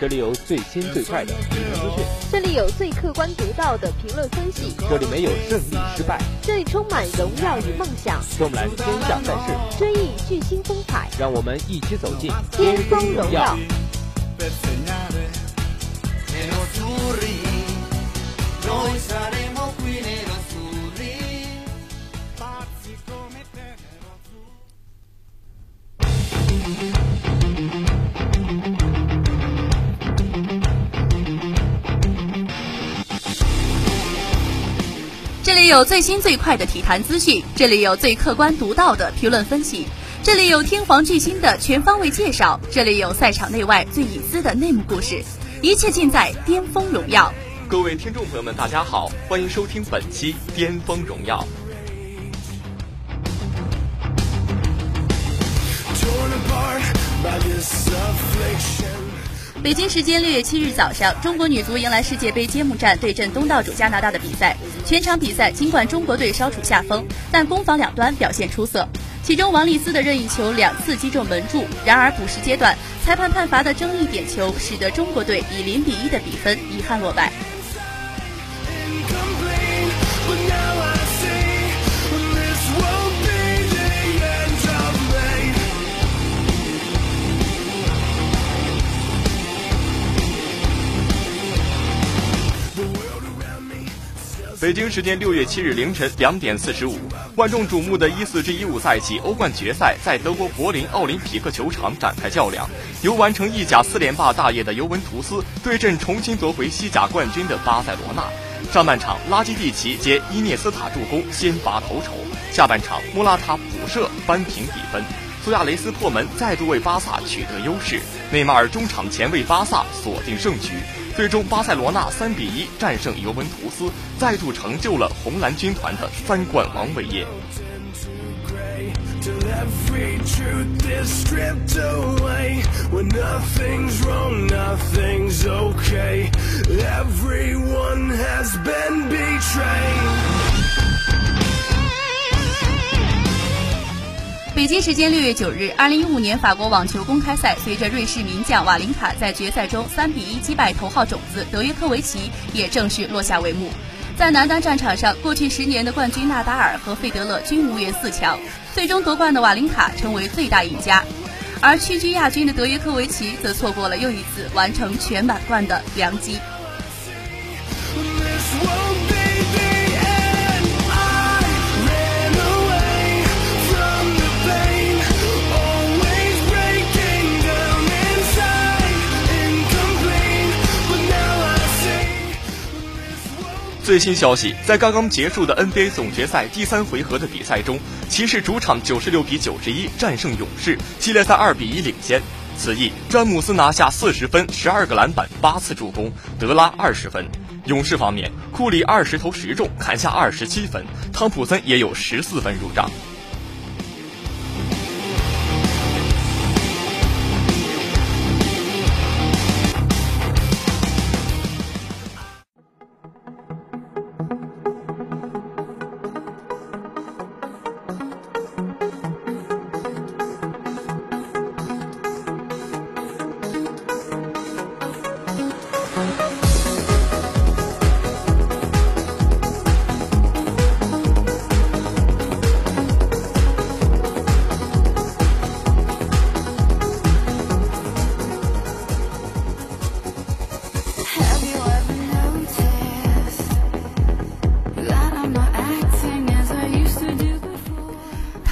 这里有最新最快的体育资讯，这里有最客观独到的评论分析，这里没有胜利失败，这里充满荣耀与梦想。我们来天下赛事，追忆巨星风采，让我们一起走进巅峰荣耀。这里有最新最快的体坛资讯，这里有最客观独到的评论分析，这里有天皇巨星的全方位介绍，这里有赛场内外最隐私的内幕故事，一切尽在《巅峰荣耀》。各位听众朋友们，大家好，欢迎收听本期《巅峰荣耀》。北京时间六月七日早上，中国女足迎来世界杯揭幕战对阵东道主加拿大的比赛。全场比赛，尽管中国队稍处下风，但攻防两端表现出色。其中，王丽斯的任意球两次击中门柱。然而，补时阶段裁判判罚的争议点球，使得中国队以零比一的比分遗憾落败。北京时间六月七日凌晨两点四十五，万众瞩目的一四至一五赛季欧冠决赛在德国柏林奥林匹克球场展开较量。由完成意甲四连霸大业的尤文图斯对阵重新夺回西甲冠军的巴塞罗那。上半场，拉基蒂奇接伊涅斯塔助攻先拔头筹；下半场，莫拉塔补射扳平比分，苏亚雷斯破门再度为巴萨取得优势，内马尔中场前为巴萨锁定胜局。最终，巴塞罗那三比一战胜尤文图斯，再度成就了红蓝军团的三冠王伟业。北京时间六月九日，二零一五年法国网球公开赛随着瑞士名将瓦林卡在决赛中三比一击败头号种子德约科维奇，也正式落下帷幕。在男单战场上，过去十年的冠军纳达尔和费德勒均无缘四强，最终夺冠的瓦林卡成为最大赢家，而屈居亚军的德约科维奇则错过了又一次完成全满贯的良机。最新消息，在刚刚结束的 NBA 总决赛第三回合的比赛中，骑士主场九十六比九十一战胜勇士，系列赛二比一领先。此役，詹姆斯拿下四十分、十二个篮板、八次助攻，德拉二十分。勇士方面，库里二十投十中，砍下二十七分，汤普森也有十四分入账。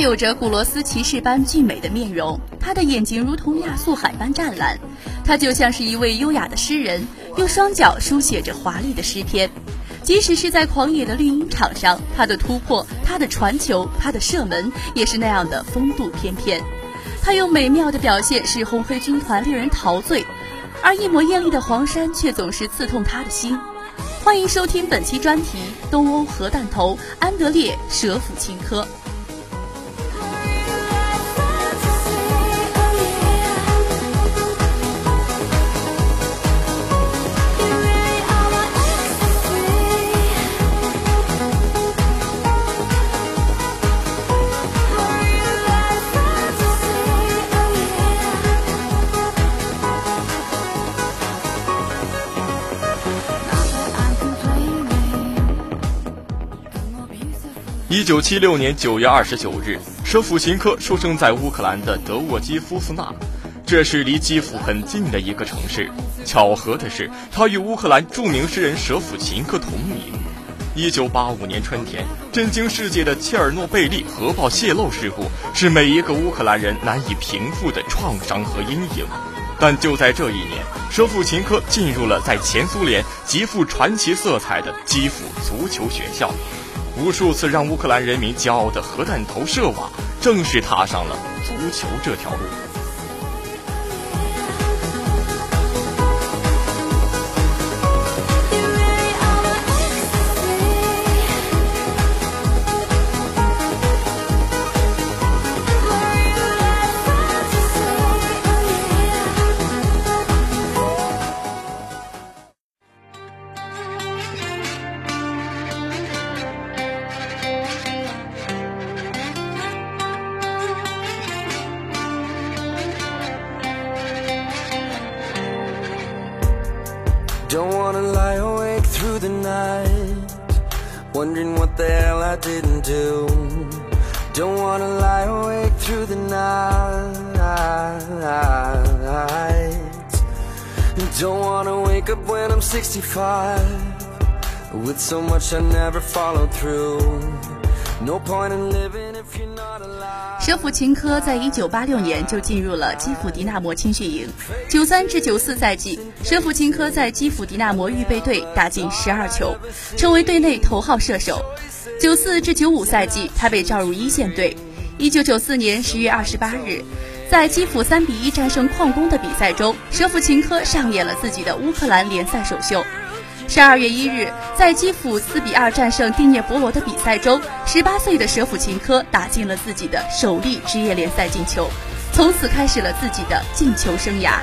有着古罗斯骑士般俊美的面容，他的眼睛如同亚速海般湛蓝，他就像是一位优雅的诗人，用双脚书写着华丽的诗篇。即使是在狂野的绿茵场上，他的突破、他的传球、他的射门，也是那样的风度翩翩。他用美妙的表现使红黑军团令人陶醉。而一抹艳丽的黄山却总是刺痛他的心。欢迎收听本期专题：东欧核弹头安德烈舍甫琴科。一九七六年九月二十九日，舍甫琴科出生在乌克兰的德沃基夫斯纳，这是离基辅很近的一个城市。巧合的是，他与乌克兰著名诗人舍甫琴科同名。一九八五年春天，震惊世界的切尔诺贝利核爆泄漏事故是每一个乌克兰人难以平复的创伤和阴影。但就在这一年，舍甫琴科进入了在前苏联极富传奇色彩的基辅足球学校。无数次让乌克兰人民骄傲的核弹头射网，正式踏上了足球这条路。Through the night, wondering what the hell I didn't do. Don't wanna lie awake through the night. Don't wanna wake up when I'm 65, with so much I never followed through. No point in living if alive. 舍甫琴科在一九八六年就进入了基辅迪纳摩青训营，九三至九四赛季，舍甫琴科在基辅迪纳摩预备队打进十二球，成为队内头号射手。九四至九五赛季，他被召入一线队。一九九四年十月二十八日，在基辅三比一战胜矿工的比赛中，舍甫琴科上演了自己的乌克兰联赛首秀。十二月一日，在基辅四比二战胜蒂涅博罗的比赛中，十八岁的舍甫琴科打进了自己的首粒职业联赛进球，从此开始了自己的进球生涯。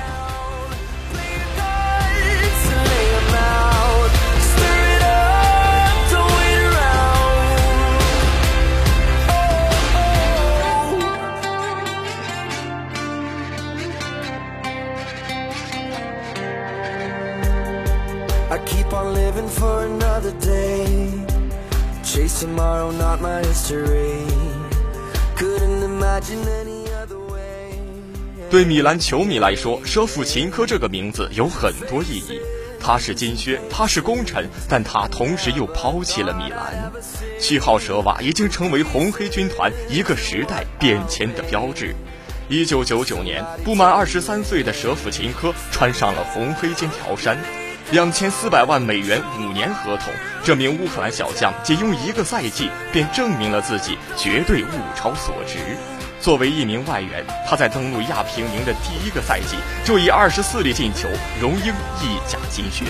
对米兰球迷来说，舍甫琴科这个名字有很多意义。他是金靴，他是功臣，但他同时又抛弃了米兰。七号舍瓦已经成为红黑军团一个时代变迁的标志。一九九九年，不满二十三岁的舍甫琴科穿上了红黑金条衫，两千四百万美元五年合同。这名乌克兰小将仅用一个赛季便证明了自己绝对物超所值。作为一名外援，他在登陆亚平宁的第一个赛季就以二十四粒进球荣膺意甲金靴。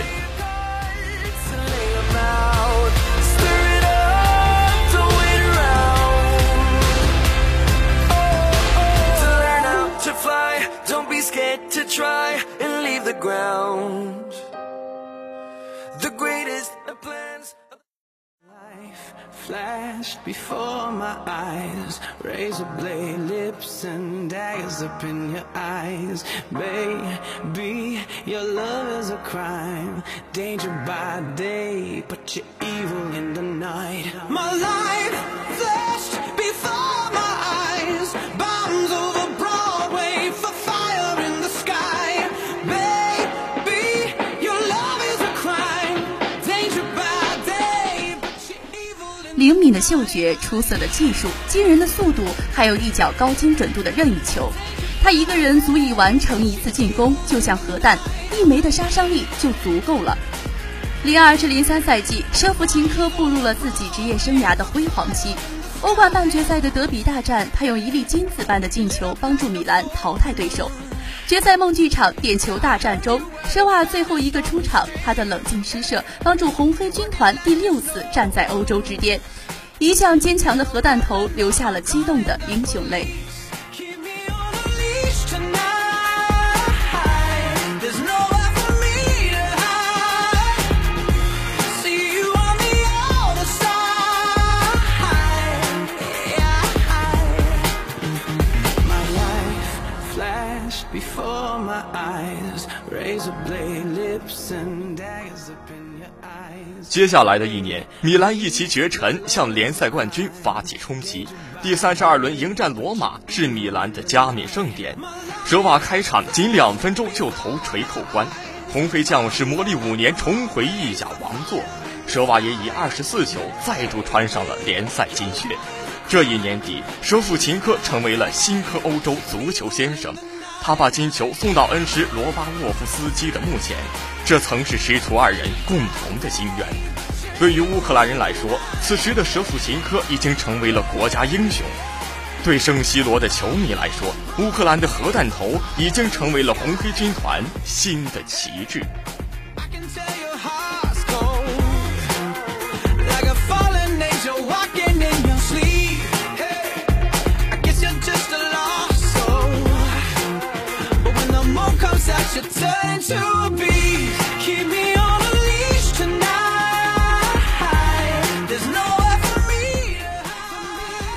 To try and leave the ground. The greatest of plans. Life flashed before my eyes, razor blade lips and daggers up in your eyes. Baby, your love is a crime, danger by day, but you're evil in the night. My life 灵敏的嗅觉、出色的技术、惊人的速度，还有一脚高精准度的任意球，他一个人足以完成一次进攻，就像核弹，一枚的杀伤力就足够了。零二至零三赛季，舍甫琴科步入了自己职业生涯的辉煌期。欧冠半决赛的德比大战，他用一粒金子般的进球帮助米兰淘汰对手。决赛梦剧场点球大战中，舍瓦最后一个出场，他的冷静施射帮助红黑军团第六次站在欧洲之巅，一向坚强的核弹头流下了激动的英雄泪。接下来的一年，米兰一骑绝尘，向联赛冠军发起冲击。第三十二轮迎战罗马是米兰的加冕盛典。舍瓦开场仅两分钟就头锤扣关，红黑将士磨砺五年重回意甲王座。舍瓦也以二十四球再度穿上了联赛金靴。这一年底，舍甫琴科成为了新科欧洲足球先生。他把金球送到恩师罗巴沃夫斯基的墓前，这曾是师徒二人共同的心愿。对于乌克兰人来说，此时的舍甫琴科已经成为了国家英雄；对圣西罗的球迷来说，乌克兰的核弹头已经成为了红黑军团新的旗帜。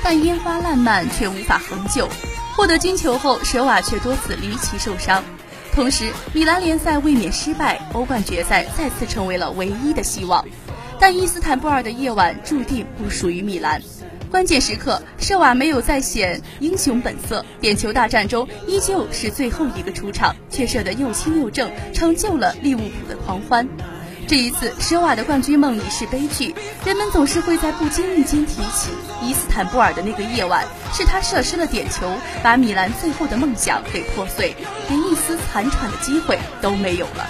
但烟花烂漫却无法恒久获得金球后舍瓦却多次离奇受伤。同时米兰联赛卫冕失败欧冠决赛再次成为了唯一的希望。但伊斯坦布尔的夜晚注定不属于米兰。关键时刻，舍瓦没有再显英雄本色，点球大战中依旧是最后一个出场，却射得又轻又正，成就了利物浦的狂欢。这一次，舍瓦的冠军梦已是悲剧。人们总是会在不经意间提起伊斯坦布尔的那个夜晚，是他射失了点球，把米兰最后的梦想给破碎，连一丝残喘的机会都没有了。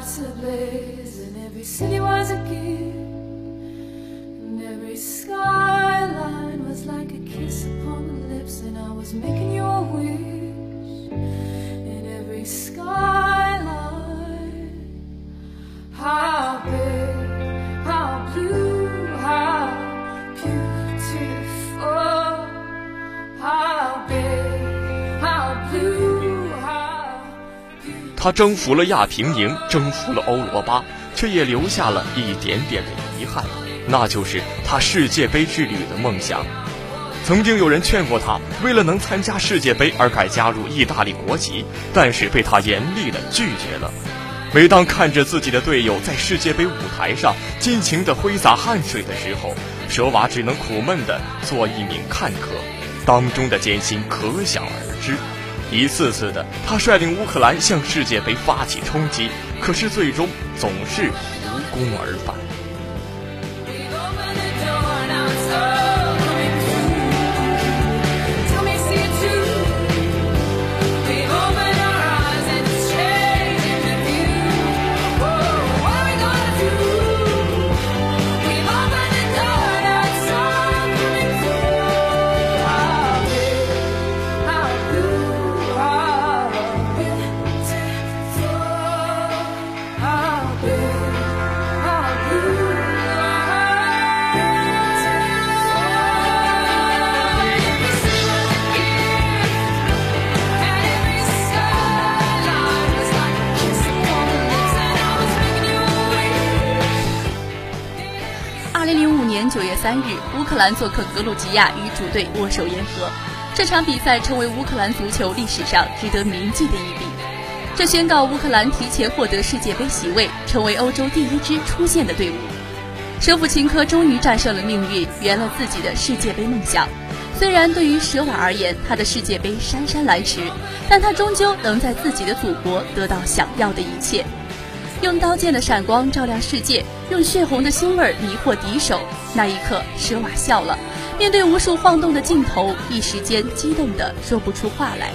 Hearts ablaze, and every city was a gift. And every skyline was like a kiss upon the lips, and I was making your wish. 他征服了亚平宁，征服了欧罗巴，却也留下了一点点的遗憾，那就是他世界杯之旅的梦想。曾经有人劝过他，为了能参加世界杯而改加入意大利国籍，但是被他严厉的拒绝了。每当看着自己的队友在世界杯舞台上尽情的挥洒汗水的时候，舍瓦只能苦闷的做一名看客，当中的艰辛可想而知。一次次的，他率领乌克兰向世界杯发起冲击，可是最终总是无功而返。年九月三日，乌克兰做客格鲁吉亚，与主队握手言和。这场比赛成为乌克兰足球历史上值得铭记的一笔。这宣告乌克兰提前获得世界杯席位，成为欧洲第一支出线的队伍。舍甫琴科终于战胜了命运，圆了自己的世界杯梦想。虽然对于舍瓦而言，他的世界杯姗姗来迟，但他终究能在自己的祖国得到想要的一切。用刀剑的闪光照亮世界，用血红的腥味迷惑敌手。那一刻，施瓦笑了，面对无数晃动的镜头，一时间激动的说不出话来。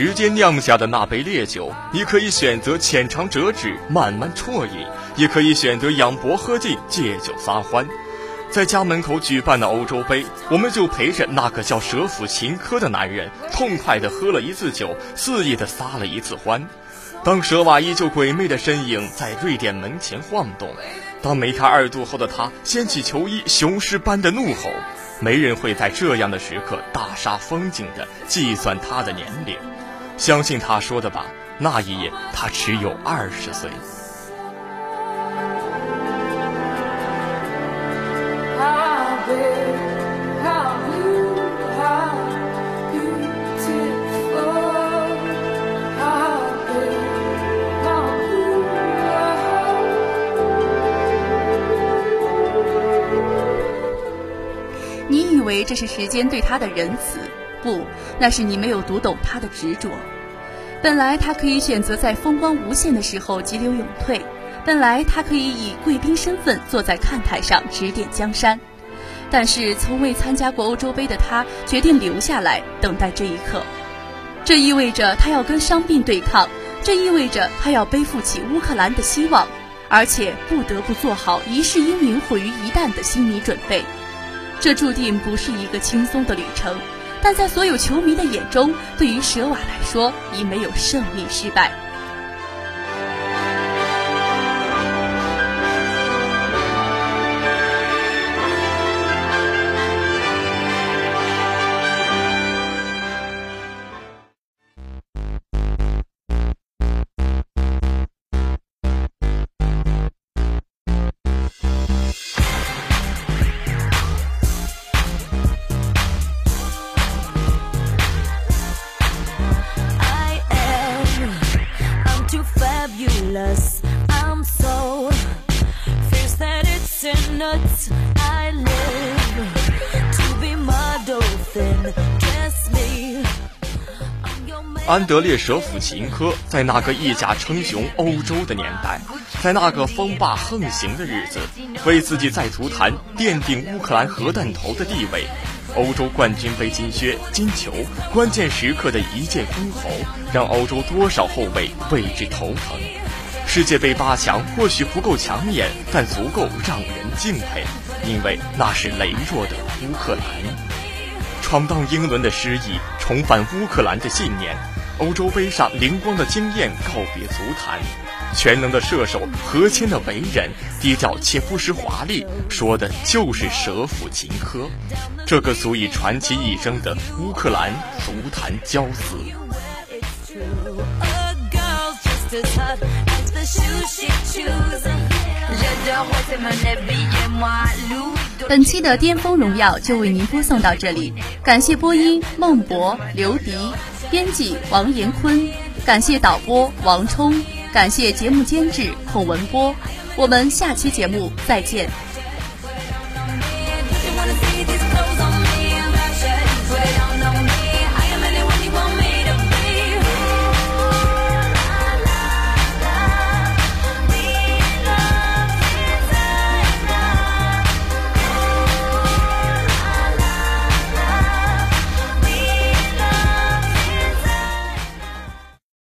时间酿下的那杯烈酒，你可以选择浅尝辄止，慢慢啜饮，也可以选择仰脖喝尽，借酒撒欢。在家门口举办的欧洲杯，我们就陪着那个叫舍甫琴科的男人，痛快地喝了一次酒，肆意地撒了一次欢。当舍瓦依旧鬼魅的身影在瑞典门前晃动，当梅开二度后的他掀起球衣，雄狮般的怒吼，没人会在这样的时刻大煞风景地计算他的年龄。相信他说的吧那一夜他只有二十岁。你以为这是时间对他的仁慈不，那是你没有读懂他的执着。本来他可以选择在风光无限的时候急流勇退，本来他可以以贵宾身份坐在看台上指点江山，但是从未参加过欧洲杯的他决定留下来等待这一刻。这意味着他要跟伤病对抗，这意味着他要背负起乌克兰的希望，而且不得不做好一世英名毁于一旦的心理准备。这注定不是一个轻松的旅程，但在所有球迷的眼中，对于舍瓦来说，已没有胜利失败。安德烈·舍甫琴科在那个一甲称雄欧洲的年代，在那个风霸横行的日子，为自己在足坛奠定乌克兰核弹头的地位。欧洲冠军杯金靴、金球，关键时刻的一剑封喉，让欧洲多少后卫为之头疼。世界杯八强或许不够抢眼，但足够让人敬佩，因为那是羸弱的乌克兰。闯荡英伦的诗意，重返乌克兰的信念。欧洲杯上灵光的经验告别足坛，全能的射手，何谦的为人，低调且不失华丽，说的就是舍甫琴科，这个足以传奇一生的乌克兰足坛骄子。本期的巅峰荣耀就为您播送到这里，感谢播音孟博、刘迪、编辑王延坤，感谢导播王冲，感谢节目监制孔文波，我们下期节目再见。